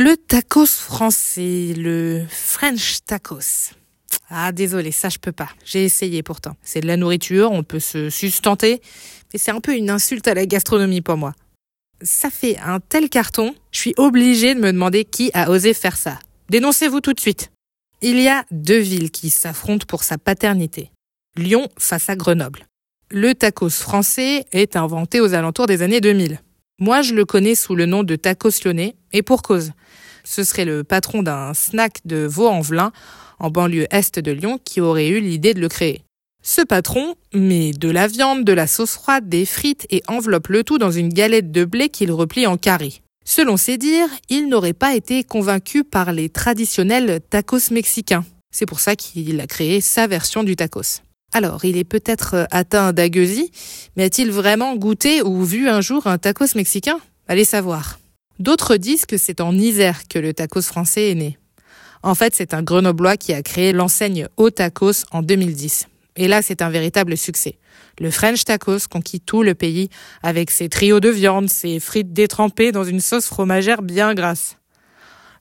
Le tacos français, le French tacos. Ah désolé, ça je peux pas. J'ai essayé pourtant. C'est de la nourriture, on peut se sustenter, mais c'est un peu une insulte à la gastronomie pour moi. Ça fait un tel carton, je suis obligée de me demander qui a osé faire ça. Dénoncez-vous tout de suite. Il y a deux villes qui s'affrontent pour sa paternité. Lyon face à Grenoble. Le tacos français est inventé aux alentours des années 2000. Moi, je le connais sous le nom de tacos lyonnais, et pour cause. Ce serait le patron d'un snack de Vaux-en-Velin, en banlieue est de Lyon, qui aurait eu l'idée de le créer. Ce patron met de la viande, de la sauce froide, des frites et enveloppe le tout dans une galette de blé qu'il replie en carré. Selon ses dires, il n'aurait pas été convaincu par les traditionnels tacos mexicains. C'est pour ça qu'il a créé sa version du tacos. Alors, il est peut-être euh, atteint d'agueusie, mais a-t-il vraiment goûté ou vu un jour un tacos mexicain? Allez savoir. D'autres disent que c'est en Isère que le tacos français est né. En fait, c'est un grenoblois qui a créé l'enseigne Au Tacos en 2010. Et là, c'est un véritable succès. Le French Tacos conquit tout le pays avec ses trios de viande, ses frites détrempées dans une sauce fromagère bien grasse.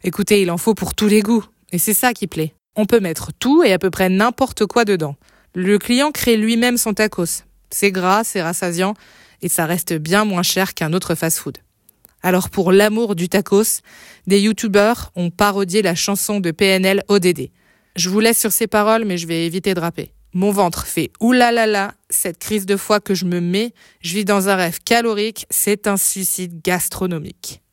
Écoutez, il en faut pour tous les goûts. Et c'est ça qui plaît. On peut mettre tout et à peu près n'importe quoi dedans. Le client crée lui-même son tacos. C'est gras, c'est rassasiant et ça reste bien moins cher qu'un autre fast-food. Alors pour l'amour du tacos, des youtubeurs ont parodié la chanson de PNL ODD. Je vous laisse sur ces paroles mais je vais éviter de rapper. Mon ventre fait oulalala, cette crise de foie que je me mets, je vis dans un rêve calorique, c'est un suicide gastronomique.